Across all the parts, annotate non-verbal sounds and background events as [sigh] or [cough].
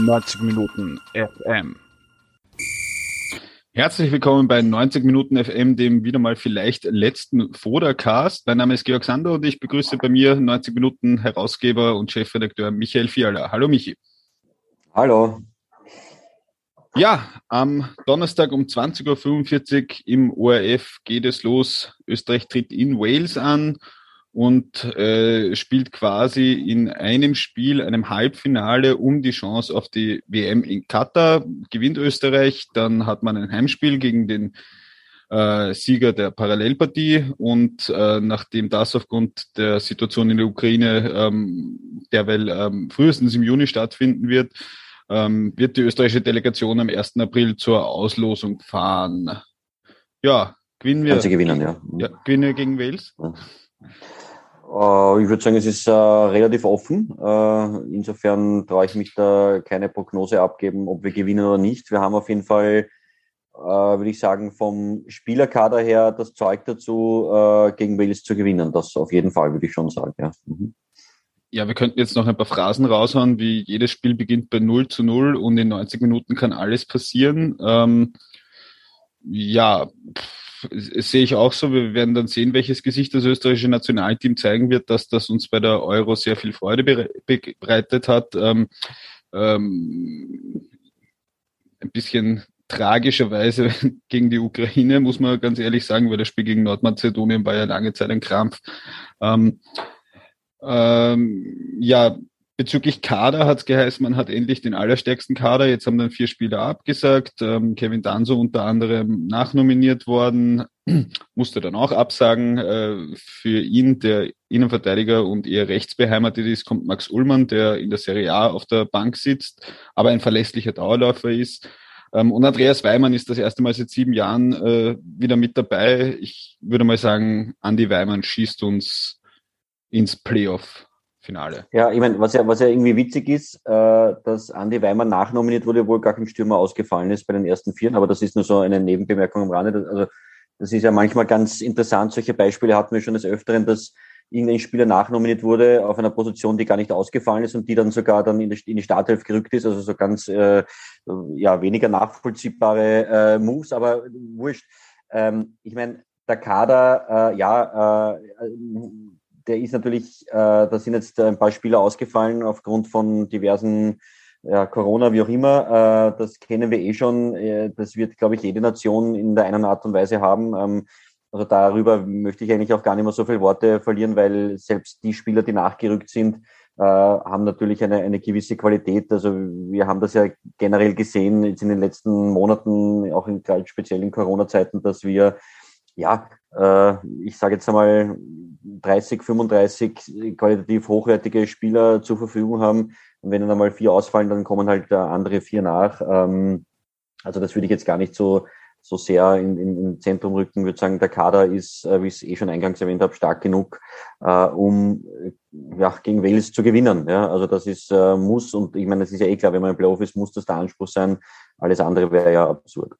90 Minuten FM. Herzlich willkommen bei 90 Minuten FM, dem wieder mal vielleicht letzten Fodercast. Mein Name ist Georg Sander und ich begrüße bei mir 90 Minuten Herausgeber und Chefredakteur Michael Fiala. Hallo Michi. Hallo. Ja, am Donnerstag um 20.45 Uhr im ORF geht es los. Österreich tritt in Wales an und äh, spielt quasi in einem Spiel, einem Halbfinale, um die Chance auf die WM in Katar. Gewinnt Österreich, dann hat man ein Heimspiel gegen den äh, Sieger der Parallelpartie und äh, nachdem das aufgrund der Situation in der Ukraine ähm, derweil ähm, frühestens im Juni stattfinden wird, ähm, wird die österreichische Delegation am 1. April zur Auslosung fahren. Ja, gewinnen wir. Kann sie gewinnen, ja. ja gewinnen wir gegen Wales? Ja. Äh, ich würde sagen, es ist äh, relativ offen. Äh, insofern traue ich mich da keine Prognose abgeben, ob wir gewinnen oder nicht. Wir haben auf jeden Fall, äh, würde ich sagen, vom Spielerkader her das Zeug dazu, äh, gegen Wales zu gewinnen. Das auf jeden Fall, würde ich schon sagen. Ja. Mhm. Ja, wir könnten jetzt noch ein paar Phrasen raushauen, wie jedes Spiel beginnt bei 0 zu 0 und in 90 Minuten kann alles passieren. Ähm, ja, pff sehe ich auch so. Wir werden dann sehen, welches Gesicht das österreichische Nationalteam zeigen wird, dass das uns bei der Euro sehr viel Freude bereitet hat. Ähm, ähm, ein bisschen tragischerweise [laughs] gegen die Ukraine, muss man ganz ehrlich sagen, weil das Spiel gegen Nordmazedonien war ja lange Zeit ein Krampf. Ähm, ähm, ja, Bezüglich Kader hat es geheißen, man hat endlich den allerstärksten Kader. Jetzt haben dann vier Spieler abgesagt. Ähm, Kevin Danso unter anderem nachnominiert worden, [clears throat] musste dann auch absagen. Äh, für ihn, der Innenverteidiger und eher rechtsbeheimatet ist, kommt Max Ullmann, der in der Serie A auf der Bank sitzt, aber ein verlässlicher Dauerläufer ist. Ähm, und Andreas Weimann ist das erste Mal seit sieben Jahren äh, wieder mit dabei. Ich würde mal sagen, Andy Weimann schießt uns ins Playoff Finale. Ja, ich meine, was ja, was ja irgendwie witzig ist, äh, dass Andy Weimer nachnominiert wurde, obwohl gar kein Stürmer ausgefallen ist bei den ersten Vieren, aber das ist nur so eine Nebenbemerkung am Rande. Also das ist ja manchmal ganz interessant. Solche Beispiele hatten wir schon des Öfteren, dass irgendein Spieler nachnominiert wurde auf einer Position, die gar nicht ausgefallen ist und die dann sogar dann in die, in die Startelf gerückt ist. Also so ganz äh, ja weniger nachvollziehbare äh, Moves, aber wurscht. Ähm, ich meine, der Kader, äh, ja, äh, der ist natürlich, äh, da sind jetzt ein paar Spieler ausgefallen aufgrund von diversen ja, Corona, wie auch immer. Äh, das kennen wir eh schon. Äh, das wird, glaube ich, jede Nation in der einen Art und Weise haben. Ähm, also darüber möchte ich eigentlich auch gar nicht mehr so viele Worte verlieren, weil selbst die Spieler, die nachgerückt sind, äh, haben natürlich eine, eine gewisse Qualität. Also wir haben das ja generell gesehen jetzt in den letzten Monaten, auch in, speziell in Corona-Zeiten, dass wir ja, ich sage jetzt einmal 30, 35 qualitativ hochwertige Spieler zur Verfügung haben. Und wenn dann einmal vier ausfallen, dann kommen halt andere vier nach. Ähm, also das würde ich jetzt gar nicht so so sehr in, in, in Zentrum rücken. Ich würde sagen, der Kader ist, äh, wie ich es eh schon eingangs erwähnt habe, stark genug, äh, um ja, gegen Wales zu gewinnen. Ja? Also das ist äh, muss und ich meine, es ist ja eh klar, wenn man im Playoff ist, muss das der Anspruch sein. Alles andere wäre ja absurd.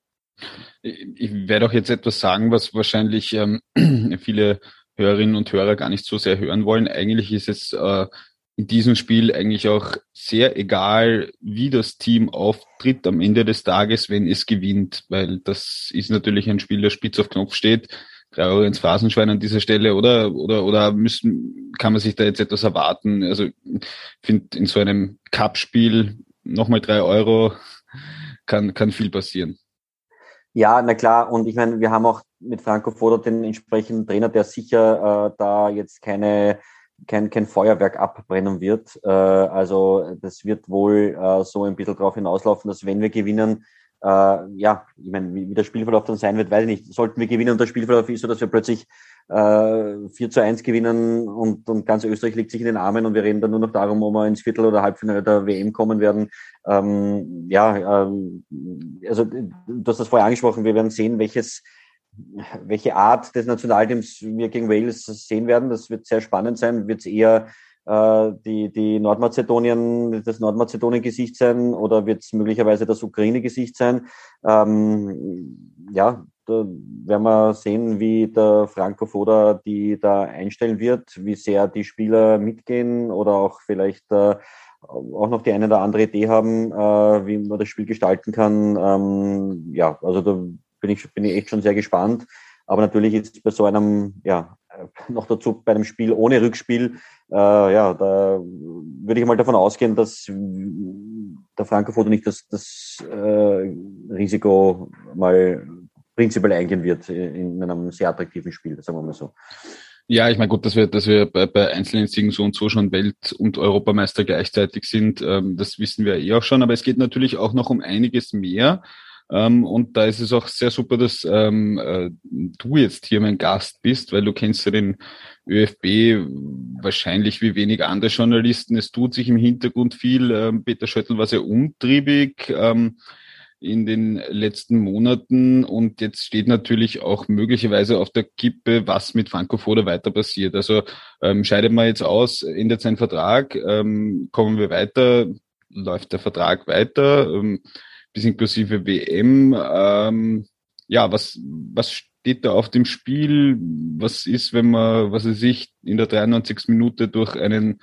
Ich werde auch jetzt etwas sagen, was wahrscheinlich ähm, [clears throat] viele Hörerinnen und Hörer gar nicht so sehr hören wollen. Eigentlich ist es äh, in diesem Spiel eigentlich auch sehr egal, wie das Team auftritt am Ende des Tages, wenn es gewinnt, weil das ist natürlich ein Spiel, der spitz auf Knopf steht. Drei Euro ins Phasenschwein an dieser Stelle, oder? Oder, oder müssen, kann man sich da jetzt etwas erwarten? Also, ich finde, in so einem Cup-Spiel nochmal drei Euro kann, kann viel passieren. Ja, na klar. Und ich meine, wir haben auch mit Franco Foda den entsprechenden Trainer, der sicher äh, da jetzt keine kein, kein Feuerwerk abbrennen wird. Äh, also das wird wohl äh, so ein bisschen darauf hinauslaufen, dass wenn wir gewinnen, äh, ja, ich meine, wie, wie der Spielverlauf dann sein wird, weiß ich nicht. Sollten wir gewinnen und der Spielverlauf ist so, dass wir plötzlich äh, 4 zu 1 gewinnen und, und ganz Österreich liegt sich in den Armen und wir reden dann nur noch darum, ob wir ins Viertel- oder Halbfinale der WM kommen werden. Ähm, ja, ähm, also du hast das vorher angesprochen, wir werden sehen, welches welche Art des Nationalteams wir gegen Wales sehen werden. Das wird sehr spannend sein. Wird es eher äh, die, die Nordmazedonien, das Nordmazedonien-Gesicht sein oder wird es möglicherweise das Ukraine-Gesicht sein? Ähm, ja, werden wir sehen, wie der Franco Foda die da einstellen wird, wie sehr die Spieler mitgehen oder auch vielleicht äh, auch noch die eine oder andere Idee haben, äh, wie man das Spiel gestalten kann. Ähm, ja, also da bin ich, bin ich echt schon sehr gespannt. Aber natürlich ist bei so einem, ja, [laughs] noch dazu bei einem Spiel ohne Rückspiel, äh, ja, da würde ich mal davon ausgehen, dass der Franco nicht das, das äh, Risiko mal prinzipiell eingehen wird in einem sehr attraktiven Spiel, sagen wir mal so. Ja, ich meine, gut, dass wir, dass wir bei, bei einzelnen Siegen so und so schon Welt- und Europameister gleichzeitig sind, ähm, das wissen wir eh auch schon. Aber es geht natürlich auch noch um einiges mehr. Ähm, und da ist es auch sehr super, dass ähm, äh, du jetzt hier mein Gast bist, weil du kennst ja den ÖFB wahrscheinlich wie wenig andere Journalisten. Es tut sich im Hintergrund viel. Ähm, Peter Schöttl war sehr umtriebig. Ähm, in den letzten Monaten und jetzt steht natürlich auch möglicherweise auf der Kippe, was mit Franco Foda weiter passiert. Also ähm, scheidet man jetzt aus, endet sein Vertrag, ähm, kommen wir weiter, läuft der Vertrag weiter, ähm, bis inklusive WM. Ähm, ja, was, was steht da auf dem Spiel? Was ist, wenn man, was er sich in der 93. Minute durch einen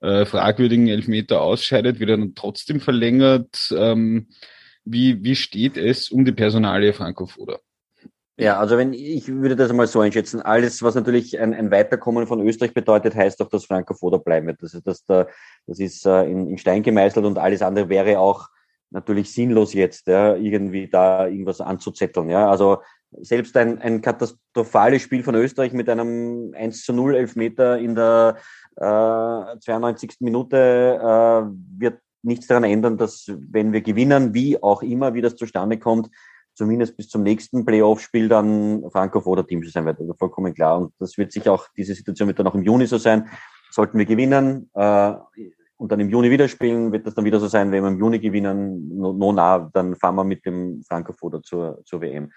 äh, fragwürdigen Elfmeter ausscheidet, wird er dann trotzdem verlängert? Ähm, wie, wie steht es um die Personalie Franco Foda? Ja, also wenn ich würde das einmal so einschätzen, alles, was natürlich ein, ein Weiterkommen von Österreich bedeutet, heißt auch, dass Franco Foda bleiben wird. Das ist, das, das ist äh, in, in Stein gemeißelt und alles andere wäre auch natürlich sinnlos jetzt, ja, irgendwie da irgendwas anzuzetteln. Ja. Also selbst ein, ein katastrophales Spiel von Österreich mit einem 1 zu 0 Elfmeter in der äh, 92. Minute äh, wird nichts daran ändern, dass wenn wir gewinnen, wie auch immer, wie das zustande kommt, zumindest bis zum nächsten Playoff-Spiel dann Franco vor der Team sein wird. Also vollkommen klar. Und das wird sich auch, diese Situation wird dann auch im Juni so sein. Sollten wir gewinnen äh, und dann im Juni wieder spielen, wird das dann wieder so sein, wenn wir im Juni gewinnen, no, no nah, dann fahren wir mit dem Franco zur, zur WM.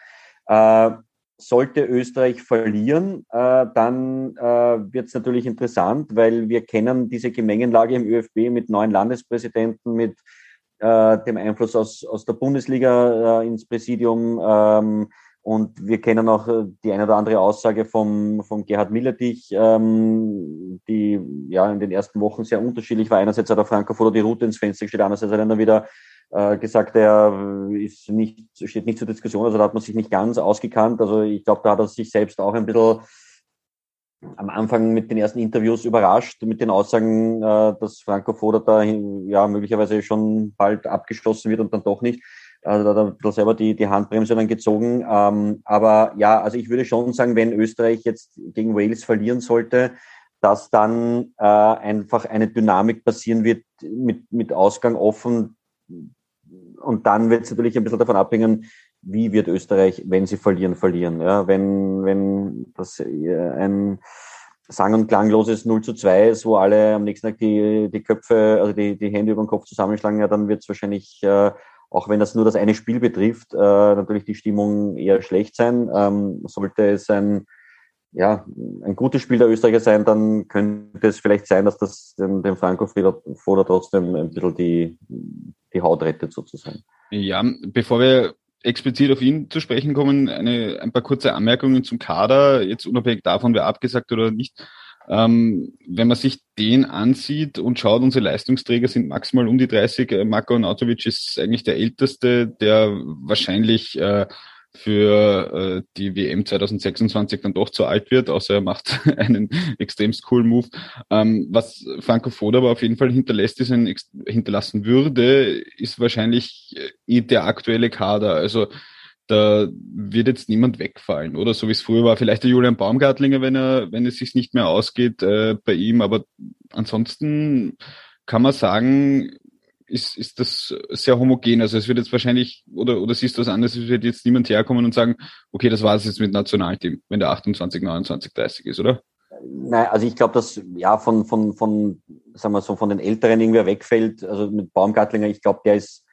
Äh, sollte Österreich verlieren, äh, dann äh, wird es natürlich interessant, weil wir kennen diese Gemengenlage im ÖFB mit neuen Landespräsidenten, mit äh, dem Einfluss aus, aus der Bundesliga äh, ins Präsidium. Ähm, und wir kennen auch die eine oder andere Aussage vom, vom Gerhard Milletich, ähm, die ja in den ersten Wochen sehr unterschiedlich war. Einerseits hat der Franco Foto die Route ins Fenster gestellt, andererseits hat er dann wieder äh, gesagt, er ist nicht, steht nicht zur Diskussion, also da hat man sich nicht ganz ausgekannt. Also ich glaube, da hat er sich selbst auch ein bisschen am Anfang mit den ersten Interviews überrascht, mit den Aussagen, äh, dass Franco Foda da ja möglicherweise schon bald abgeschlossen wird und dann doch nicht. Also da hat er selber die, die Handbremse dann gezogen. Ähm, aber ja, also ich würde schon sagen, wenn Österreich jetzt gegen Wales verlieren sollte, dass dann äh, einfach eine Dynamik passieren wird mit, mit Ausgang offen, und dann wird es natürlich ein bisschen davon abhängen, wie wird Österreich, wenn sie verlieren, verlieren. Ja, wenn, wenn das äh, ein sang- und klangloses 0 zu 2 ist, wo alle am nächsten Tag die, die Köpfe, also die, die Hände über den Kopf zusammenschlagen, ja, dann wird es wahrscheinlich, äh, auch wenn das nur das eine Spiel betrifft, äh, natürlich die Stimmung eher schlecht sein. Ähm, sollte es ein, ja, ein gutes Spiel der Österreicher sein, dann könnte es vielleicht sein, dass das dem, dem Franco Foda trotzdem ein bisschen die, die Haut rettet sozusagen. Ja, bevor wir explizit auf ihn zu sprechen kommen, eine, ein paar kurze Anmerkungen zum Kader, jetzt unabhängig davon, wer abgesagt oder nicht. Ähm, wenn man sich den ansieht und schaut, unsere Leistungsträger sind maximal um die 30. Marko Nautovic ist eigentlich der älteste, der wahrscheinlich äh, für äh, die WM 2026 dann doch zu alt wird, außer er macht [laughs] einen extremst coolen Move. Ähm, was Franco Foda aber auf jeden Fall hinterlässt, ist ein, hinterlassen würde, ist wahrscheinlich äh, der aktuelle Kader. Also da wird jetzt niemand wegfallen, oder so wie es früher war. Vielleicht der Julian Baumgartlinger, wenn er, wenn es sich nicht mehr ausgeht äh, bei ihm, aber ansonsten kann man sagen, ist, ist das sehr homogen. Also es wird jetzt wahrscheinlich, oder, oder siehst du was anderes, es wird jetzt niemand herkommen und sagen, okay, das war es jetzt mit Nationalteam, wenn der 28, 29, 30 ist, oder? Nein, also ich glaube, dass ja von, von, von, sagen wir so, von den Älteren irgendwer wegfällt. Also mit Baumgartlinger, ich glaube, der ist,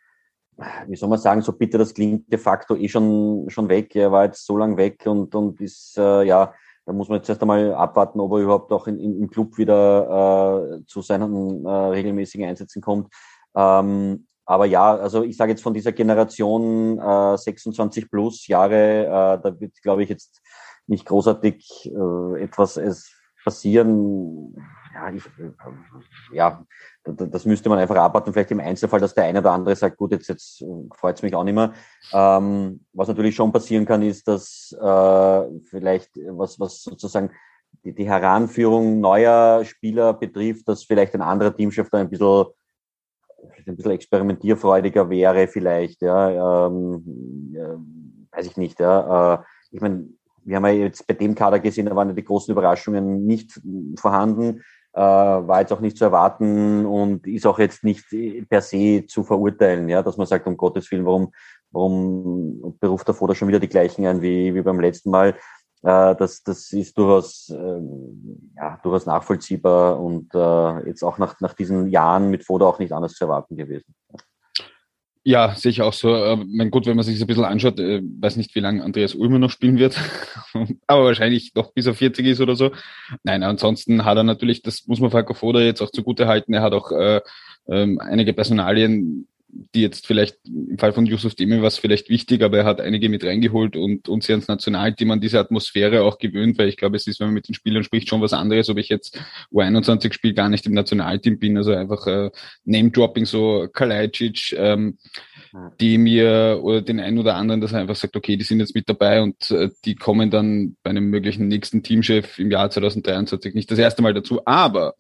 wie soll man sagen, so bitte das klingt de facto eh schon, schon weg. Er war jetzt so lang weg und, und ist, äh, ja, da muss man jetzt erst einmal abwarten, ob er überhaupt auch in, in, im Club wieder äh, zu seinen äh, regelmäßigen Einsätzen kommt. Ähm, aber ja, also ich sage jetzt von dieser Generation äh, 26 plus Jahre, äh, da wird, glaube ich, jetzt nicht großartig äh, etwas passieren. Ja, ich, äh, ja, das müsste man einfach abwarten, vielleicht im Einzelfall, dass der eine oder andere sagt, gut, jetzt, jetzt freut es mich auch nicht mehr. Ähm, was natürlich schon passieren kann, ist, dass äh, vielleicht was, was sozusagen die, die Heranführung neuer Spieler betrifft, dass vielleicht ein anderer Teamchef da ein bisschen ein bisschen experimentierfreudiger wäre vielleicht, ja, ähm, ja weiß ich nicht, ja. Äh, ich meine, wir haben ja jetzt bei dem Kader gesehen, da waren ja die großen Überraschungen nicht vorhanden, äh, war jetzt auch nicht zu erwarten und ist auch jetzt nicht per se zu verurteilen, ja, dass man sagt, um Gottes Willen, warum, warum beruft der Foda schon wieder die gleichen ein wie, wie beim letzten Mal? Äh, das, das ist durchaus, äh, ja, durchaus nachvollziehbar und äh, jetzt auch nach, nach diesen Jahren mit Foda auch nicht anders zu erwarten gewesen. Ja, sehe ich auch so. Äh, mein Gott, wenn man sich das ein bisschen anschaut, äh, weiß nicht, wie lange Andreas Ulmer noch spielen wird, [laughs] aber wahrscheinlich noch bis er 40 ist oder so. Nein, ansonsten hat er natürlich, das muss man Falco Foda jetzt auch zugute halten, er hat auch äh, ähm, einige Personalien die jetzt vielleicht im Fall von Yusuf Demir was vielleicht wichtig, aber er hat einige mit reingeholt und uns ja ins Nationalteam an diese Atmosphäre auch gewöhnt, weil ich glaube, es ist, wenn man mit den Spielern spricht, schon was anderes, ob ich jetzt U21 spiele, gar nicht im Nationalteam bin, also einfach äh, Name-Dropping, so Kalajdzic, ähm, die mir oder den einen oder anderen, dass er einfach sagt, okay, die sind jetzt mit dabei und äh, die kommen dann bei einem möglichen nächsten Teamchef im Jahr 2023 nicht das erste Mal dazu. Aber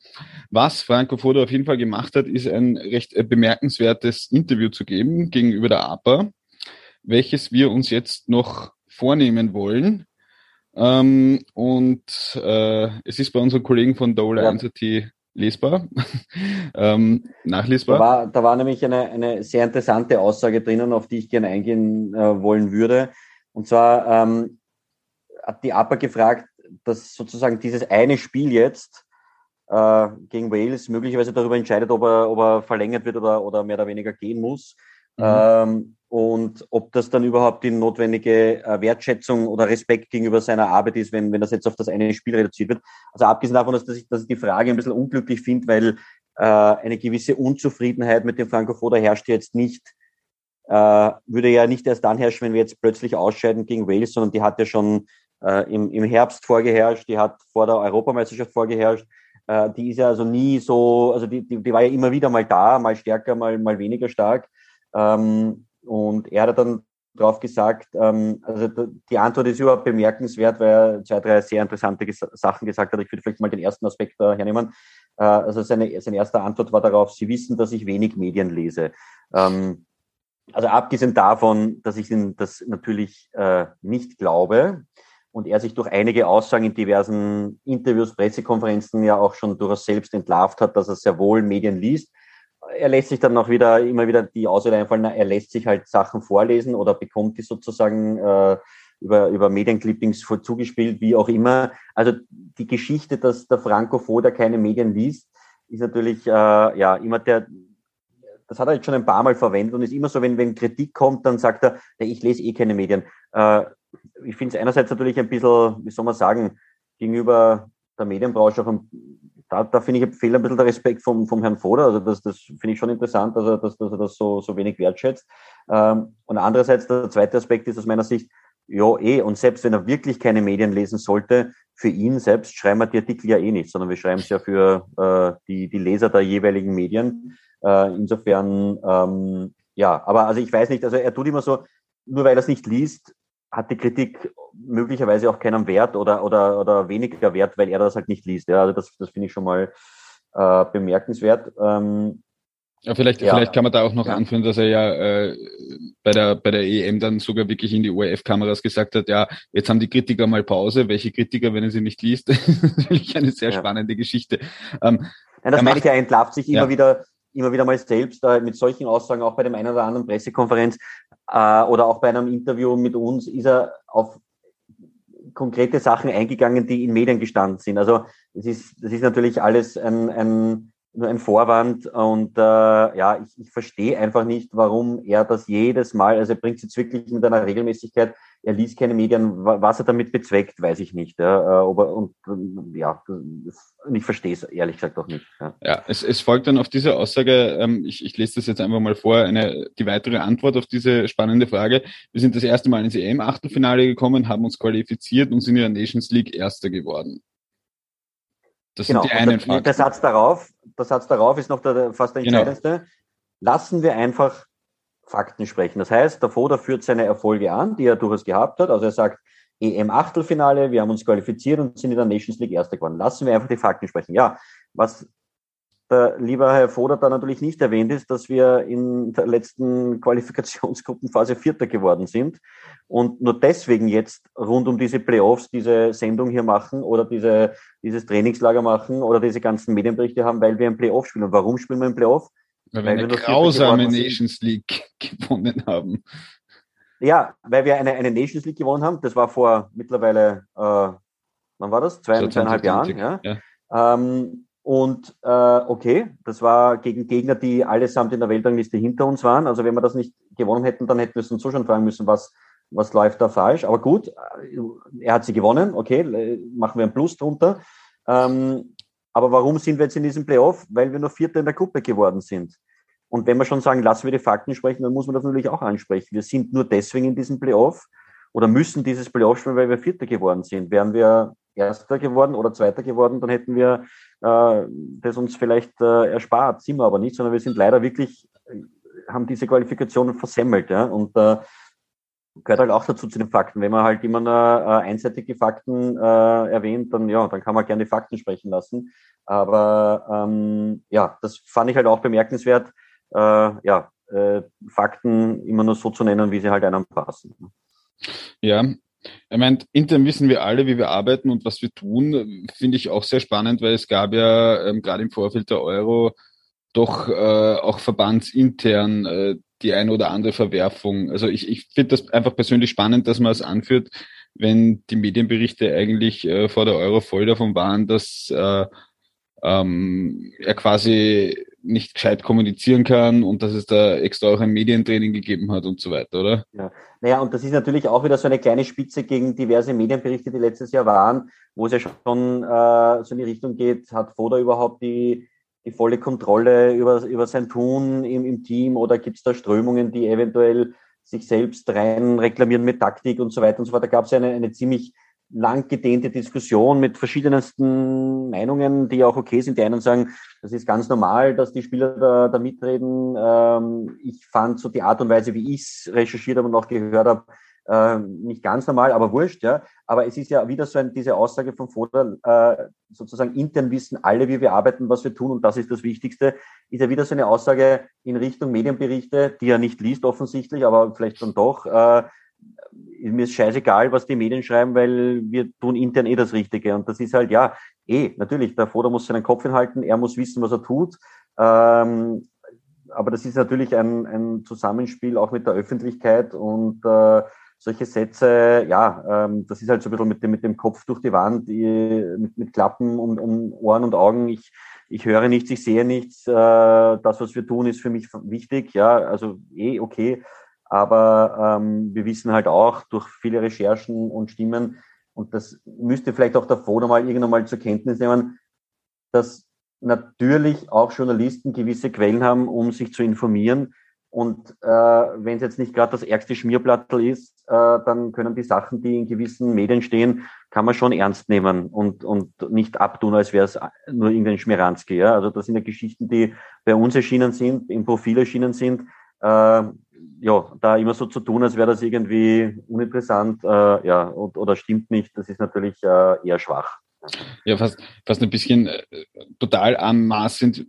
was Franco Foda auf jeden Fall gemacht hat, ist ein recht äh, bemerkenswertes Interview zu geben gegenüber der APA, welches wir uns jetzt noch vornehmen wollen. Ähm, und äh, es ist bei unseren Kollegen von Dole ja. 1 lesbar, [laughs] ähm, nachlesbar. Da war, da war nämlich eine, eine sehr interessante Aussage drinnen, auf die ich gerne eingehen äh, wollen würde. Und zwar ähm, hat die APA gefragt, dass sozusagen dieses eine Spiel jetzt äh, gegen Wales möglicherweise darüber entscheidet, ob er, ob er verlängert wird oder, oder mehr oder weniger gehen muss. Mhm. Ähm, und ob das dann überhaupt die notwendige äh, Wertschätzung oder Respekt gegenüber seiner Arbeit ist, wenn, wenn das jetzt auf das eine Spiel reduziert wird. Also abgesehen davon, dass ich, dass ich die Frage ein bisschen unglücklich finde, weil äh, eine gewisse Unzufriedenheit mit dem Franco Foda herrscht jetzt nicht, äh, würde ja nicht erst dann herrschen, wenn wir jetzt plötzlich ausscheiden gegen Wales, sondern die hat ja schon äh, im, im Herbst vorgeherrscht, die hat vor der Europameisterschaft vorgeherrscht. Äh, die ist ja also nie so, also die, die, die war ja immer wieder mal da, mal stärker, mal, mal weniger stark. Ähm, und er hat dann darauf gesagt, ähm, also die Antwort ist überhaupt bemerkenswert, weil er zwei, drei sehr interessante Sachen gesagt hat. Ich würde vielleicht mal den ersten Aspekt da hernehmen. Äh, also seine, seine erste Antwort war darauf, Sie wissen, dass ich wenig Medien lese. Ähm, also abgesehen davon, dass ich Ihnen das natürlich äh, nicht glaube und er sich durch einige Aussagen in diversen Interviews, Pressekonferenzen ja auch schon durchaus selbst entlarvt hat, dass er sehr wohl Medien liest, er lässt sich dann auch wieder immer wieder die Ausrede einfallen, er lässt sich halt Sachen vorlesen oder bekommt die sozusagen äh, über, über Medienclippings zugespielt, wie auch immer. Also die Geschichte, dass der Franco Foda keine Medien liest, ist natürlich äh, ja immer der, das hat er jetzt schon ein paar Mal verwendet und ist immer so, wenn, wenn Kritik kommt, dann sagt er, ja, ich lese eh keine Medien. Äh, ich finde es einerseits natürlich ein bisschen, wie soll man sagen, gegenüber der Medienbranche auch ein da, da finde ich, fehlt ein bisschen der Respekt vom, vom Herrn Foder. Also das, das finde ich schon interessant, dass er, dass, dass er das so, so wenig wertschätzt. Ähm, und andererseits, der zweite Aspekt ist aus meiner Sicht, ja, eh, und selbst wenn er wirklich keine Medien lesen sollte, für ihn selbst schreiben wir die Artikel ja eh nicht, sondern wir schreiben es ja für äh, die, die Leser der jeweiligen Medien. Äh, insofern, ähm, ja, aber also ich weiß nicht, also er tut immer so, nur weil er es nicht liest, hat die Kritik möglicherweise auch keinen Wert oder, oder, oder weniger Wert, weil er das halt nicht liest. Ja, also das, das finde ich schon mal äh, bemerkenswert. Ähm, ja, vielleicht, ja. vielleicht kann man da auch noch ja. anführen, dass er ja äh, bei, der, bei der EM dann sogar wirklich in die ORF-Kameras gesagt hat, ja, jetzt haben die Kritiker mal Pause. Welche Kritiker, wenn er sie nicht liest? [laughs] das ist natürlich eine sehr ja. spannende Geschichte. Ähm, Nein, das meine ich, er entlarvt sich immer wieder immer wieder mal selbst äh, mit solchen Aussagen, auch bei dem einen oder anderen Pressekonferenz äh, oder auch bei einem Interview mit uns, ist er auf konkrete Sachen eingegangen, die in Medien gestanden sind. Also das ist, das ist natürlich alles ein, ein, nur ein Vorwand und äh, ja, ich, ich verstehe einfach nicht, warum er das jedes Mal, also er bringt es jetzt wirklich mit einer Regelmäßigkeit, er liest keine Medien. Was er damit bezweckt, weiß ich nicht. Ja, äh, ob er, und ja, ich verstehe es ehrlich gesagt auch nicht. Ja, ja es, es folgt dann auf diese Aussage, ähm, ich, ich lese das jetzt einfach mal vor, eine, die weitere Antwort auf diese spannende Frage. Wir sind das erste Mal ins EM-Achtelfinale gekommen, haben uns qualifiziert und sind in der Nations League Erster geworden. Das genau. sind die einen der, der Satz darauf, der Satz darauf ist noch der, fast der genau. entscheidendste. Genau. Lassen wir einfach Fakten sprechen. Das heißt, der Foda führt seine Erfolge an, die er durchaus gehabt hat. Also er sagt, EM-Achtelfinale, wir haben uns qualifiziert und sind in der Nations League Erster geworden. Lassen wir einfach die Fakten sprechen. Ja, was der lieber Herr Foder da natürlich nicht erwähnt ist, dass wir in der letzten Qualifikationsgruppenphase Vierter geworden sind und nur deswegen jetzt rund um diese Playoffs diese Sendung hier machen oder diese, dieses Trainingslager machen oder diese ganzen Medienberichte haben, weil wir ein Playoff spielen. Und warum spielen wir ein Playoff? Weil, weil wir eine grausame Nations League [laughs] gewonnen haben. Ja, weil wir eine, eine Nations League gewonnen haben. Das war vor mittlerweile, äh, wann war das? Zwei, so zweieinhalb Jahren. Ja. ja. Ähm, und äh, okay, das war gegen Gegner, die allesamt in der Weltrangliste hinter uns waren. Also wenn wir das nicht gewonnen hätten, dann hätten wir uns so schon fragen müssen, was, was läuft da falsch. Aber gut, er hat sie gewonnen, okay, machen wir ein Plus drunter. Ähm, aber warum sind wir jetzt in diesem Playoff? Weil wir nur Vierter in der Gruppe geworden sind. Und wenn wir schon sagen, lassen wir die Fakten sprechen, dann muss man das natürlich auch ansprechen. Wir sind nur deswegen in diesem Playoff oder müssen dieses Playoff spielen, weil wir Vierter geworden sind. Wären wir Erster geworden oder Zweiter geworden, dann hätten wir äh, das uns vielleicht äh, erspart. Sind wir aber nicht, sondern wir sind leider wirklich, äh, haben diese Qualifikationen versemmelt. Ja? Und äh, gehört halt auch dazu zu den Fakten. Wenn man halt immer nur äh, einseitige Fakten äh, erwähnt, dann ja, dann kann man gerne die Fakten sprechen lassen. Aber ähm, ja, das fand ich halt auch bemerkenswert, äh, ja, äh, Fakten immer nur so zu nennen, wie sie halt einem passen. Ja, ich meine, intern wissen wir alle, wie wir arbeiten und was wir tun. Finde ich auch sehr spannend, weil es gab ja ähm, gerade im Vorfeld der Euro doch äh, auch verbandsintern äh, die eine oder andere Verwerfung. Also ich, ich finde das einfach persönlich spannend, dass man es anführt, wenn die Medienberichte eigentlich äh, vor der Euro voll davon waren, dass äh, ähm, er quasi nicht gescheit kommunizieren kann und dass es da extra auch ein Medientraining gegeben hat und so weiter, oder? Ja. Naja, und das ist natürlich auch wieder so eine kleine Spitze gegen diverse Medienberichte, die letztes Jahr waren, wo es ja schon äh, so in die Richtung geht, hat Foda überhaupt die, die volle Kontrolle über, über sein Tun im, im Team oder gibt es da Strömungen, die eventuell sich selbst rein reklamieren mit Taktik und so weiter und so fort. Da gab es eine, eine ziemlich lang gedehnte Diskussion mit verschiedensten Meinungen, die auch okay sind. Die einen sagen, das ist ganz normal, dass die Spieler da, da mitreden. Ähm, ich fand so die Art und Weise, wie ich es recherchiert habe und auch gehört habe, äh, nicht ganz normal, aber wurscht, ja. Aber es ist ja wieder so ein, diese Aussage von Foda, äh, sozusagen intern wissen alle, wie wir arbeiten, was wir tun und das ist das Wichtigste, ist ja wieder so eine Aussage in Richtung Medienberichte, die er nicht liest offensichtlich, aber vielleicht dann doch. Äh, mir ist scheißegal, was die Medien schreiben, weil wir tun intern eh das Richtige. Und das ist halt, ja, eh, natürlich, der Foda muss seinen Kopf hinhalten, er muss wissen, was er tut. Ähm, aber das ist natürlich ein, ein Zusammenspiel auch mit der Öffentlichkeit und äh, solche Sätze, ja, ähm, das ist halt so ein bisschen mit dem, mit dem Kopf durch die Wand, mit, mit Klappen um, um Ohren und Augen. Ich, ich höre nichts, ich sehe nichts. Äh, das, was wir tun, ist für mich wichtig. Ja, also eh okay. Aber ähm, wir wissen halt auch durch viele Recherchen und Stimmen, und das müsste vielleicht auch davor nochmal irgendwann mal zur Kenntnis nehmen, dass natürlich auch Journalisten gewisse Quellen haben, um sich zu informieren. Und äh, wenn es jetzt nicht gerade das ärgste Schmierblattel ist, äh, dann können die Sachen, die in gewissen Medien stehen, kann man schon ernst nehmen und, und nicht abtun, als wäre es nur irgendein Schmieranski. Ja? Also das sind ja Geschichten, die bei uns erschienen sind, im Profil erschienen sind. Äh, ja, da immer so zu tun, als wäre das irgendwie uninteressant, äh, ja, und, oder stimmt nicht, das ist natürlich äh, eher schwach. Ja, fast, fast ein bisschen äh, total anmaßend.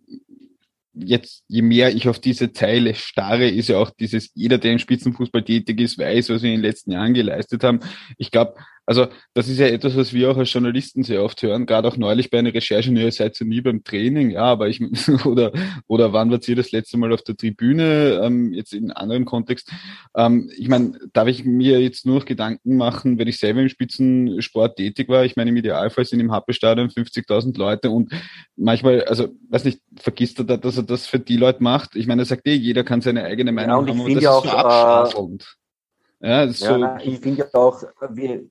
Jetzt, je mehr ich auf diese Zeile starre, ist ja auch dieses, jeder, der im Spitzenfußball tätig ist, weiß, was wir in den letzten Jahren geleistet haben. Ich glaube, also das ist ja etwas, was wir auch als Journalisten sehr oft hören, gerade auch neulich bei einer Recherche, ihr seid so nie beim Training, ja, aber ich [laughs] oder oder wann wart ihr das letzte Mal auf der Tribüne, ähm, jetzt in einem anderen Kontext. Ähm, ich meine, darf ich mir jetzt nur noch Gedanken machen, wenn ich selber im Spitzensport tätig war? Ich meine, im Idealfall sind im Happestadion 50.000 Leute und manchmal, also weiß nicht, vergisst er da, dass er das für die Leute macht? Ich meine, er sagt eh, jeder kann seine eigene Meinung ja, und haben, und das ja ist auch, so abschaffelnd. Ja, so ja ich finde ja auch, wir,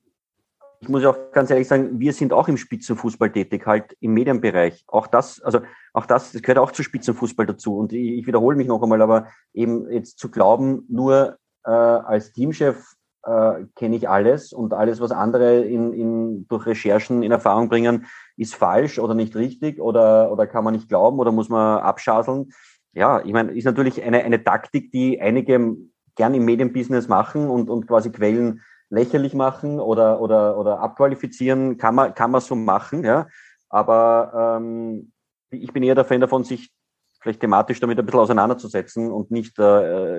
ich muss auch ganz ehrlich sagen, wir sind auch im Spitzenfußball tätig, halt im Medienbereich. Auch das, also auch das, das gehört auch zu Spitzenfußball dazu. Und ich, wiederhole mich noch einmal, aber eben jetzt zu glauben, nur äh, als Teamchef äh, kenne ich alles und alles, was andere in, in, durch Recherchen in Erfahrung bringen, ist falsch oder nicht richtig oder, oder kann man nicht glauben oder muss man abschaseln. Ja, ich meine, ist natürlich eine, eine Taktik, die einige gern im Medienbusiness machen und, und quasi Quellen lächerlich machen oder, oder, oder abqualifizieren, kann man, kann man so machen, ja. Aber ähm, ich bin eher der Fan davon, sich vielleicht thematisch damit ein bisschen auseinanderzusetzen und nicht äh,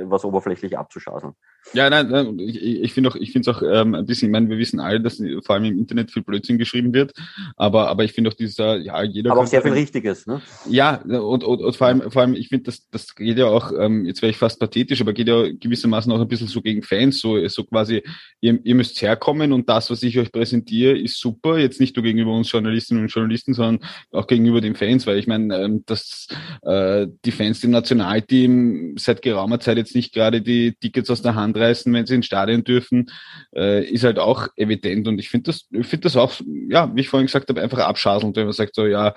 was oberflächlich abzuschaseln. Ja, nein, nein ich, ich finde auch, ich finde es auch ähm, ein bisschen, ich meine, wir wissen alle, dass vor allem im Internet viel Blödsinn geschrieben wird, aber, aber ich finde auch dieser, ja, jeder. Aber auch sehr viel Richtiges, ne? Ja, und, und, und vor allem, vor allem, ich finde, das, das geht ja auch, ähm, jetzt wäre ich fast pathetisch, aber geht ja gewissermaßen auch ein bisschen so gegen Fans, so, so quasi, ihr, ihr müsst herkommen und das, was ich euch präsentiere, ist super, jetzt nicht nur gegenüber uns Journalistinnen und Journalisten, sondern auch gegenüber den Fans, weil ich meine, ähm, dass äh, die Fans dem Nationalteam seit geraumer Zeit jetzt nicht gerade die Tickets aus der Hand reißen, wenn sie ins Stadion dürfen, äh, ist halt auch evident. Und ich finde das, ich finde das auch, ja, wie ich vorhin gesagt habe, einfach abschaselnd, wenn man sagt so, ja,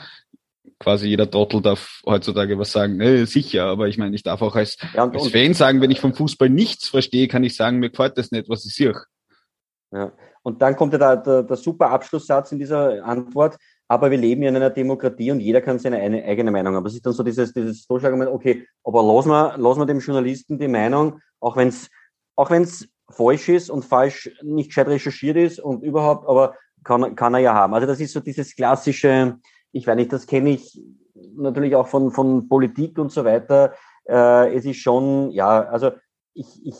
quasi jeder Trottel darf heutzutage was sagen. Ne, sicher, aber ich meine, ich darf auch als, ja, und, als Fan sagen, wenn ich vom Fußball nichts verstehe, kann ich sagen, mir gefällt das nicht, was ich sehe. Ja. Und dann kommt ja der, der, der super Abschlusssatz in dieser Antwort aber wir leben ja in einer Demokratie und jeder kann seine eine, eigene Meinung haben. Das ist dann so dieses, dieses Durchschlagen, okay, aber lassen wir, lassen wir dem Journalisten die Meinung, auch wenn es auch wenn's falsch ist und falsch nicht gescheit recherchiert ist und überhaupt, aber kann, kann er ja haben. Also das ist so dieses klassische, ich weiß nicht, das kenne ich natürlich auch von, von Politik und so weiter. Äh, es ist schon, ja, also ich, ich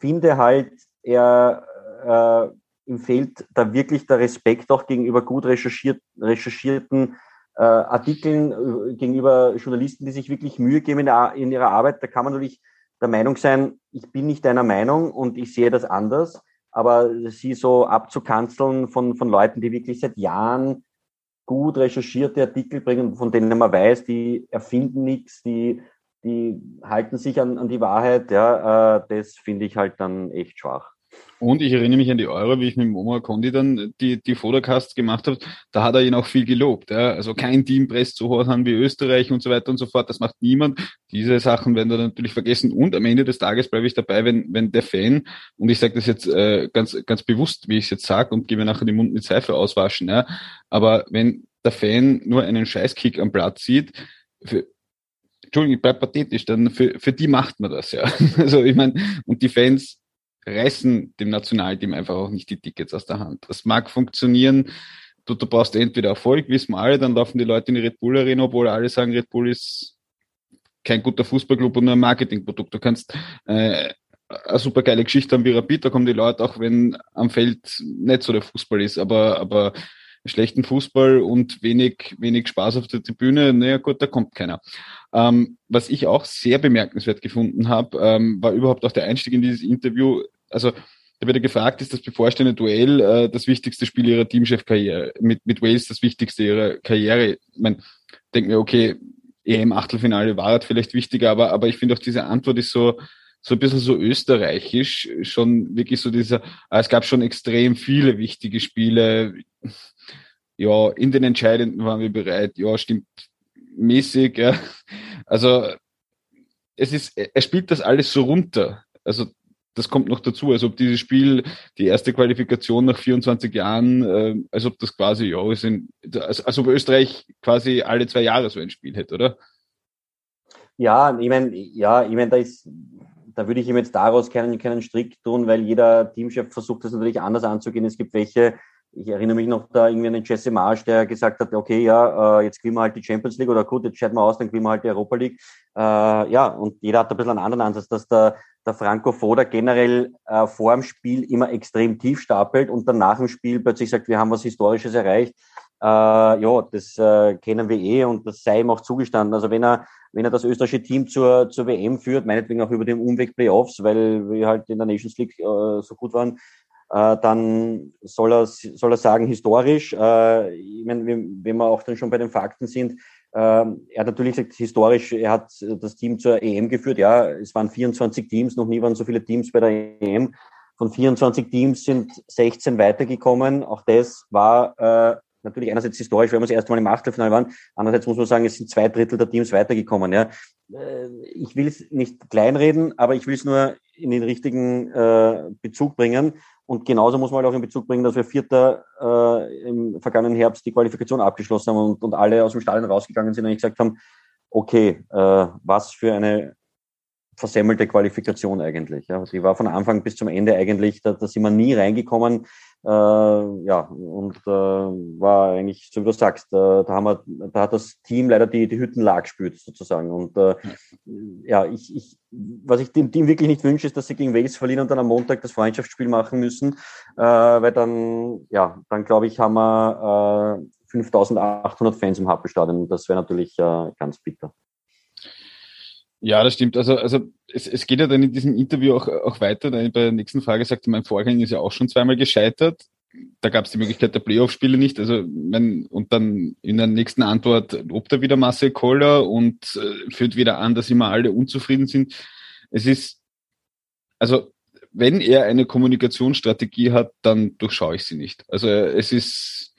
finde halt, er äh, ihm fehlt da wirklich der Respekt auch gegenüber gut recherchiert, recherchierten äh, Artikeln, äh, gegenüber Journalisten, die sich wirklich Mühe geben in, der, in ihrer Arbeit. Da kann man natürlich der Meinung sein, ich bin nicht deiner Meinung und ich sehe das anders. Aber sie so abzukanzeln von, von Leuten, die wirklich seit Jahren gut recherchierte Artikel bringen, von denen man weiß, die erfinden nichts, die, die halten sich an, an die Wahrheit, ja, äh, das finde ich halt dann echt schwach. Und ich erinnere mich an die Euro, wie ich mit Momo Kondi dann die, die Fotocast gemacht habe, da hat er ihn auch viel gelobt. Ja. Also kein Team presst so hart an wie Österreich und so weiter und so fort. Das macht niemand. Diese Sachen werden da natürlich vergessen. Und am Ende des Tages bleibe ich dabei, wenn, wenn der Fan, und ich sage das jetzt äh, ganz, ganz bewusst, wie ich es jetzt sage, und gebe nachher den Mund mit Seife auswaschen, ja. aber wenn der Fan nur einen Scheißkick am Platz sieht, für, Entschuldigung, ich bleib pathetisch, dann für, für die macht man das ja. [laughs] Also ich meine, und die Fans reißen dem Nationalteam einfach auch nicht die Tickets aus der Hand. Das mag funktionieren. Du, du brauchst entweder Erfolg, wissen wir alle, dann laufen die Leute in die Red Bull Arena, obwohl alle sagen, Red Bull ist kein guter Fußballclub und nur ein Marketingprodukt. Du kannst äh, eine super geile Geschichte haben wie Rapid, da kommen die Leute auch, wenn am Feld nicht so der Fußball ist, aber, aber schlechten Fußball und wenig, wenig Spaß auf der Tribüne, naja gut, da kommt keiner. Ähm, was ich auch sehr bemerkenswert gefunden habe, ähm, war überhaupt auch der Einstieg in dieses Interview, also da wird er gefragt, ist das bevorstehende Duell äh, das wichtigste Spiel ihrer Teamchefkarriere, mit, mit Wales das wichtigste ihrer Karriere. Ich mein, denke mir, okay, EM-Achtelfinale war halt vielleicht wichtiger, aber, aber ich finde auch diese Antwort ist so, so ein bisschen so österreichisch, schon wirklich so dieser, äh, es gab schon extrem viele wichtige Spiele. Ja, in den Entscheidenden waren wir bereit. Ja, stimmt mäßig. Ja. Also es ist, er spielt das alles so runter. Also das kommt noch dazu, als ob dieses Spiel, die erste Qualifikation nach 24 Jahren, äh, als ob das quasi, ja, sind, als, als ob Österreich quasi alle zwei Jahre so ein Spiel hätte, oder? Ja, ich meine, ja, ich meine, da ist, da würde ich ihm jetzt daraus keinen, keinen Strick tun, weil jeder Teamchef versucht das natürlich anders anzugehen. Es gibt welche, ich erinnere mich noch da irgendwie an den Jesse Marsch, der gesagt hat, okay, ja, äh, jetzt gewinnen wir halt die Champions League oder gut, jetzt scheiden wir aus, dann gewinnen wir halt die Europa League. Äh, ja, und jeder hat ein bisschen einen anderen Ansatz, dass der, der Franco Foda generell äh, vor dem Spiel immer extrem tief stapelt und dann nach dem Spiel plötzlich sagt, wir haben was Historisches erreicht. Äh, ja, das äh, kennen wir eh und das sei ihm auch zugestanden. Also wenn er, wenn er das österreichische Team zur, zur WM führt, meinetwegen auch über den Umweg Playoffs, weil wir halt in der Nations League äh, so gut waren, äh, dann soll er, soll er sagen, historisch, äh, ich meine, wenn wir auch dann schon bei den Fakten sind, äh, er hat natürlich gesagt, historisch, er hat das Team zur EM geführt, ja, es waren 24 Teams, noch nie waren so viele Teams bei der EM. von 24 Teams sind 16 weitergekommen. Auch das war äh, natürlich einerseits historisch, weil wir das erste Mal im Achtelfinale waren. Andererseits muss man sagen, es sind zwei Drittel der Teams weitergekommen. Ja. Äh, ich will es nicht kleinreden, aber ich will es nur in den richtigen äh, Bezug bringen. Und genauso muss man halt auch in Bezug bringen, dass wir Vierter äh, im vergangenen Herbst die Qualifikation abgeschlossen haben und, und alle aus dem Stadion rausgegangen sind und gesagt haben, okay, äh, was für eine versemmelte Qualifikation eigentlich. Ja. Die war von Anfang bis zum Ende eigentlich, da, da sind wir nie reingekommen. Äh, ja, und äh, war eigentlich, so wie du sagst, äh, da, haben wir, da hat das Team leider die, die Hüttenlage gespürt sozusagen. Und äh, ja, ich, ich, was ich dem Team wirklich nicht wünsche, ist, dass sie gegen Wales verlieren und dann am Montag das Freundschaftsspiel machen müssen, äh, weil dann, ja, dann glaube ich, haben wir äh, 5800 Fans im Happelstadion und das wäre natürlich äh, ganz bitter. Ja, das stimmt. Also, also es, es geht ja dann in diesem Interview auch, auch weiter. Bei der nächsten Frage sagt mein Vorgänger ist ja auch schon zweimal gescheitert. Da gab es die Möglichkeit der Playoff-Spiele nicht. Also wenn, und dann in der nächsten Antwort lobt er wieder Marcel Koller und äh, führt wieder an, dass immer alle unzufrieden sind. Es ist, also wenn er eine Kommunikationsstrategie hat, dann durchschaue ich sie nicht. Also es ist,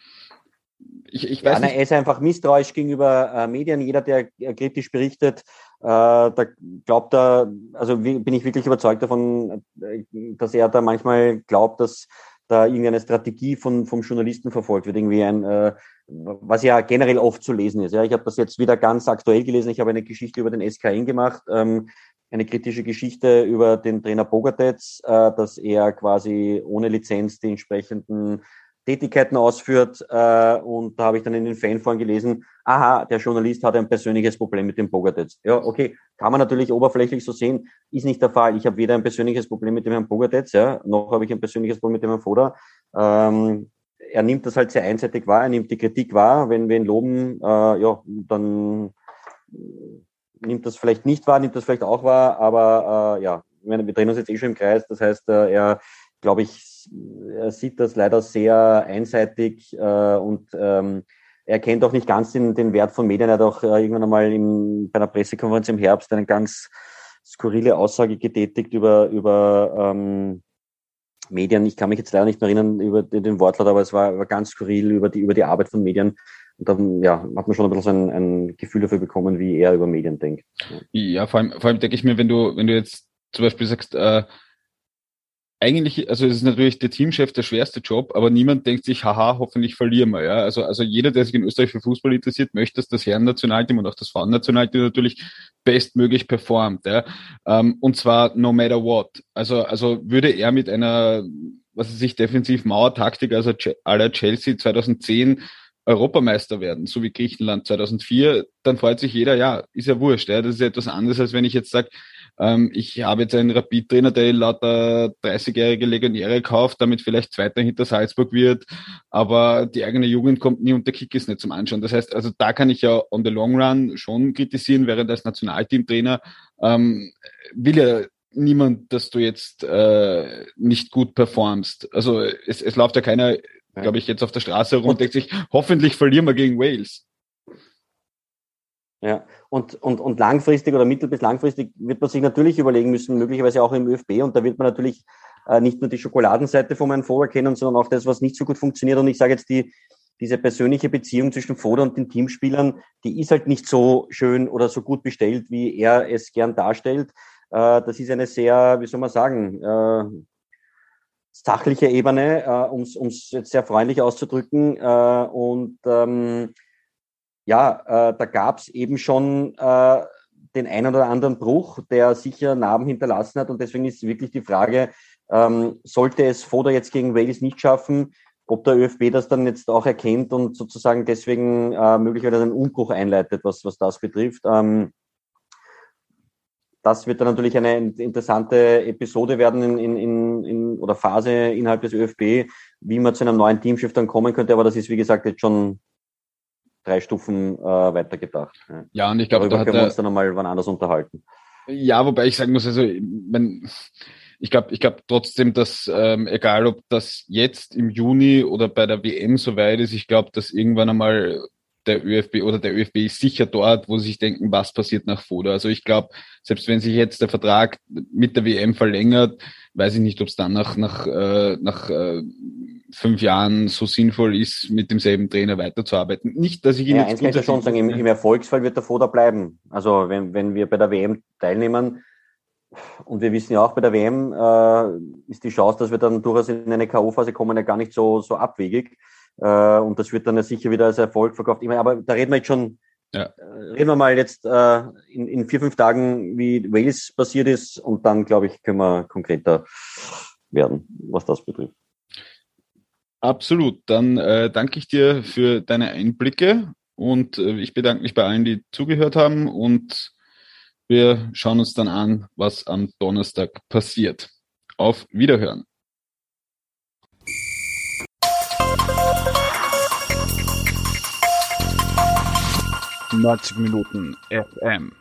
ich, ich weiß ja, nicht. er ist einfach misstrauisch gegenüber äh, Medien. Jeder, der äh, kritisch berichtet, da glaubt er, also bin ich wirklich überzeugt davon, äh, dass er da manchmal glaubt, dass da irgendeine Strategie von, vom Journalisten verfolgt wird, irgendwie ein, äh, was ja generell oft zu lesen ist. Ja, ich habe das jetzt wieder ganz aktuell gelesen. Ich habe eine Geschichte über den SKN gemacht, ähm, eine kritische Geschichte über den Trainer Bogatets, äh, dass er quasi ohne Lizenz die entsprechenden Tätigkeiten ausführt. Äh, und da habe ich dann in den Fanforen gelesen, aha, der Journalist hat ein persönliches Problem mit dem Bogatets. Ja, okay, kann man natürlich oberflächlich so sehen, ist nicht der Fall. Ich habe weder ein persönliches Problem mit dem Herrn Bogatets, ja, noch habe ich ein persönliches Problem mit dem Herrn Foda. Ähm, er nimmt das halt sehr einseitig wahr, er nimmt die Kritik wahr. Wenn wir ihn loben, äh, ja, dann nimmt das vielleicht nicht wahr, nimmt das vielleicht auch wahr, aber äh, ja, wir drehen uns jetzt eh schon im Kreis. Das heißt, äh, er, glaube ich, er sieht das leider sehr einseitig äh, und ähm, er kennt auch nicht ganz den, den Wert von Medien. Er hat auch äh, irgendwann einmal im, bei einer Pressekonferenz im Herbst eine ganz skurrile Aussage getätigt über, über ähm, Medien. Ich kann mich jetzt leider nicht mehr erinnern über den, Wortlaut, aber es war, war ganz skurril über die, über die Arbeit von Medien. Und dann ja, hat man schon ein bisschen ein, ein Gefühl dafür bekommen, wie er über Medien denkt. Ja, vor allem, vor allem denke ich mir, wenn du, wenn du jetzt zum Beispiel sagst, äh, eigentlich, also es ist natürlich der Teamchef der schwerste Job, aber niemand denkt sich, haha, hoffentlich verlieren wir. Ja? Also, also jeder, der sich in Österreich für Fußball interessiert, möchte, dass das Herren-Nationalteam und auch das Frauen-Nationalteam natürlich bestmöglich performt. Ja? Ähm, und zwar no matter what. Also, also würde er mit einer, was weiß ich, defensiv Mauertaktik, also aller Chelsea 2010 Europameister werden, so wie Griechenland 2004, dann freut sich jeder, ja, ist ja wurscht. Ja? Das ist etwas anderes, als wenn ich jetzt sage, ähm, ich habe jetzt einen Rapid-Trainer, der lauter 30-jährige Legionäre kauft, damit vielleicht Zweiter hinter Salzburg wird, aber die eigene Jugend kommt nie unter Kickis nicht zum Anschauen. Das heißt, also da kann ich ja on the long run schon kritisieren, während als Nationalteamtrainer ähm, will ja niemand, dass du jetzt äh, nicht gut performst. Also es, es läuft ja keiner, glaube ich, jetzt auf der Straße herum und denkt sich, hoffentlich verlieren wir gegen Wales. Ja, und, und, und langfristig oder mittel- bis langfristig wird man sich natürlich überlegen müssen, möglicherweise auch im ÖFB, und da wird man natürlich äh, nicht nur die Schokoladenseite von meinem Foda kennen, sondern auch das, was nicht so gut funktioniert. Und ich sage jetzt, die, diese persönliche Beziehung zwischen Foda und den Teamspielern, die ist halt nicht so schön oder so gut bestellt, wie er es gern darstellt. Äh, das ist eine sehr, wie soll man sagen, äh, sachliche Ebene, äh, um es jetzt sehr freundlich auszudrücken. Äh, und ähm, ja, äh, da gab es eben schon äh, den einen oder anderen Bruch, der sicher Narben hinterlassen hat. Und deswegen ist wirklich die Frage, ähm, sollte es Foda jetzt gegen Wales nicht schaffen, ob der ÖFB das dann jetzt auch erkennt und sozusagen deswegen äh, möglicherweise einen Umbruch einleitet, was, was das betrifft. Ähm, das wird dann natürlich eine interessante Episode werden in, in, in, in, oder Phase innerhalb des ÖFB, wie man zu einem neuen Teamschiff dann kommen könnte. Aber das ist, wie gesagt, jetzt schon drei Stufen äh, weitergedacht. Ja. ja, und ich glaube, da können wir uns dann einmal wann anders unterhalten. Ja, wobei ich sagen muss, also wenn, ich glaube ich glaube trotzdem, dass ähm, egal ob das jetzt im Juni oder bei der WM soweit ist, ich glaube, dass irgendwann einmal der ÖFB oder der ÖFB ist sicher dort, wo sie sich denken, was passiert nach Foda. Also ich glaube, selbst wenn sich jetzt der Vertrag mit der WM verlängert, weiß ich nicht, ob es dann nach, nach, äh, nach äh, fünf Jahren so sinnvoll ist, mit demselben Trainer weiterzuarbeiten. Nicht, dass ich ihn ja, jetzt eins kann ich schon sagen, im, im Erfolgsfall wird der Foda bleiben. Also wenn, wenn wir bei der WM teilnehmen, und wir wissen ja auch, bei der WM äh, ist die Chance, dass wir dann durchaus in eine K.O.-Phase kommen, ja gar nicht so, so abwegig. Äh, und das wird dann ja sicher wieder als Erfolg verkauft. Ich meine, aber da reden wir jetzt schon, ja. äh, reden wir mal jetzt äh, in, in vier, fünf Tagen, wie Wales passiert ist. Und dann, glaube ich, können wir konkreter werden, was das betrifft. Absolut. Dann äh, danke ich dir für deine Einblicke und äh, ich bedanke mich bei allen, die zugehört haben und wir schauen uns dann an, was am Donnerstag passiert. Auf Wiederhören. Neunzig Minuten FM.